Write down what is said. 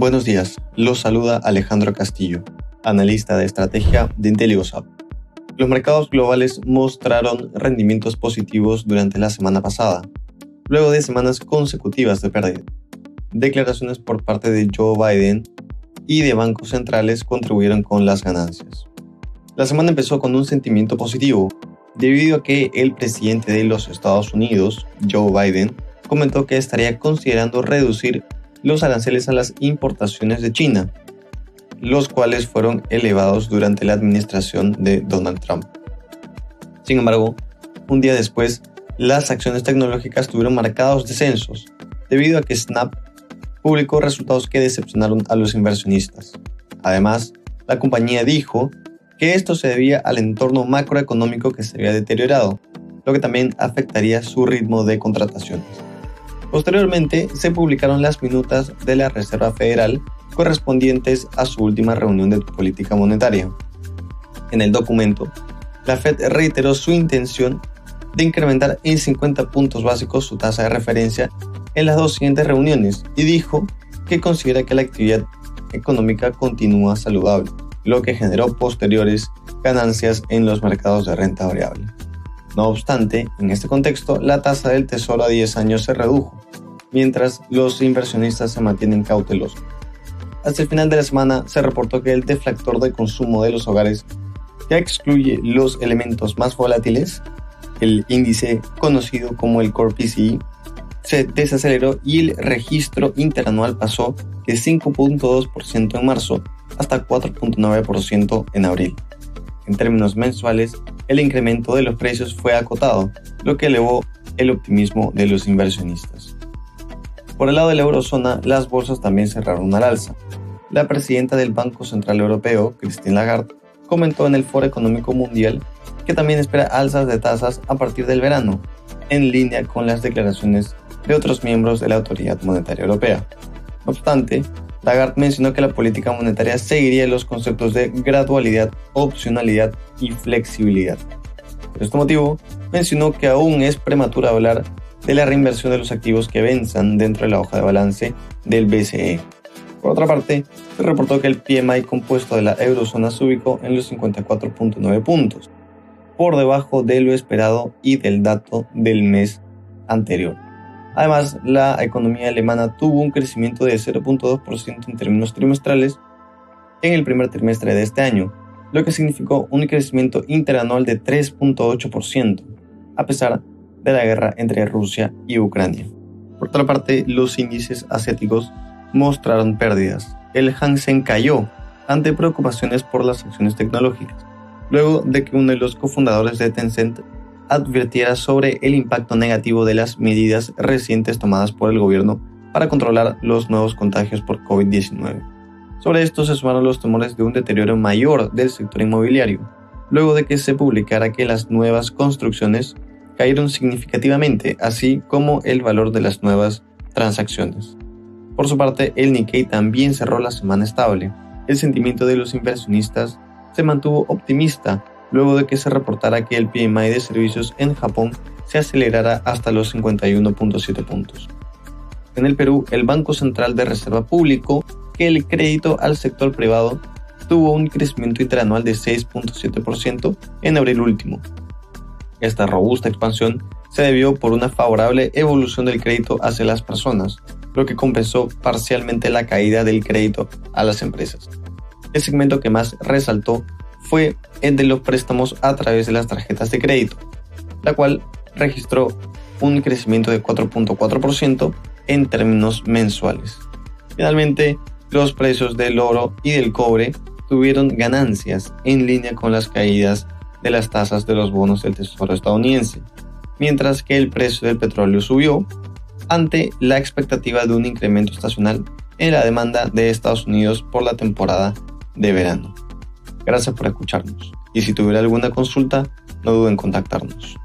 Buenos días, los saluda Alejandro Castillo, analista de estrategia de IntelioSAP. Los mercados globales mostraron rendimientos positivos durante la semana pasada, luego de semanas consecutivas de pérdida. Declaraciones por parte de Joe Biden y de bancos centrales contribuyeron con las ganancias. La semana empezó con un sentimiento positivo, debido a que el presidente de los Estados Unidos, Joe Biden, comentó que estaría considerando reducir los aranceles a las importaciones de China, los cuales fueron elevados durante la administración de Donald Trump. Sin embargo, un día después, las acciones tecnológicas tuvieron marcados descensos, debido a que Snap publicó resultados que decepcionaron a los inversionistas. Además, la compañía dijo que esto se debía al entorno macroeconómico que se había deteriorado, lo que también afectaría su ritmo de contrataciones. Posteriormente, se publicaron las minutas de la Reserva Federal correspondientes a su última reunión de política monetaria. En el documento, la Fed reiteró su intención de incrementar en 50 puntos básicos su tasa de referencia en las dos siguientes reuniones y dijo que considera que la actividad económica continúa saludable, lo que generó posteriores ganancias en los mercados de renta variable. No obstante, en este contexto, la tasa del tesoro a 10 años se redujo, mientras los inversionistas se mantienen cautelosos. Hasta el final de la semana se reportó que el deflactor de consumo de los hogares, que excluye los elementos más volátiles, el índice conocido como el Core PCI, se desaceleró y el registro interanual pasó de 5.2% en marzo hasta 4.9% en abril. En términos mensuales, el incremento de los precios fue acotado, lo que elevó el optimismo de los inversionistas. Por el lado de la eurozona, las bolsas también cerraron al alza. La presidenta del Banco Central Europeo, Christine Lagarde, comentó en el Foro Económico Mundial que también espera alzas de tasas a partir del verano, en línea con las declaraciones de otros miembros de la Autoridad Monetaria Europea. No obstante, Lagarde mencionó que la política monetaria seguiría los conceptos de gradualidad, opcionalidad y flexibilidad. Por este motivo, mencionó que aún es prematuro hablar de la reinversión de los activos que venzan dentro de la hoja de balance del BCE. Por otra parte, se reportó que el PMI compuesto de la eurozona se ubicó en los 54.9 puntos, por debajo de lo esperado y del dato del mes anterior. Además, la economía alemana tuvo un crecimiento de 0.2% en términos trimestrales en el primer trimestre de este año, lo que significó un crecimiento interanual de 3.8%, a pesar de la guerra entre Rusia y Ucrania. Por otra parte, los índices asiáticos mostraron pérdidas. El Hansen cayó ante preocupaciones por las acciones tecnológicas, luego de que uno de los cofundadores de Tencent advirtiera sobre el impacto negativo de las medidas recientes tomadas por el gobierno para controlar los nuevos contagios por COVID-19. Sobre esto se sumaron los temores de un deterioro mayor del sector inmobiliario, luego de que se publicara que las nuevas construcciones cayeron significativamente, así como el valor de las nuevas transacciones. Por su parte, el Nikkei también cerró la semana estable. El sentimiento de los inversionistas se mantuvo optimista luego de que se reportara que el PMI de servicios en Japón se acelerara hasta los 51.7 puntos. En el Perú, el Banco Central de Reserva publicó que el crédito al sector privado tuvo un crecimiento interanual de 6.7% en abril último. Esta robusta expansión se debió por una favorable evolución del crédito hacia las personas, lo que compensó parcialmente la caída del crédito a las empresas. El segmento que más resaltó fue el de los préstamos a través de las tarjetas de crédito, la cual registró un crecimiento de 4.4% en términos mensuales. Finalmente, los precios del oro y del cobre tuvieron ganancias en línea con las caídas de las tasas de los bonos del Tesoro estadounidense, mientras que el precio del petróleo subió ante la expectativa de un incremento estacional en la demanda de Estados Unidos por la temporada de verano. Gracias por escucharnos y si tuviera alguna consulta, no duden en contactarnos.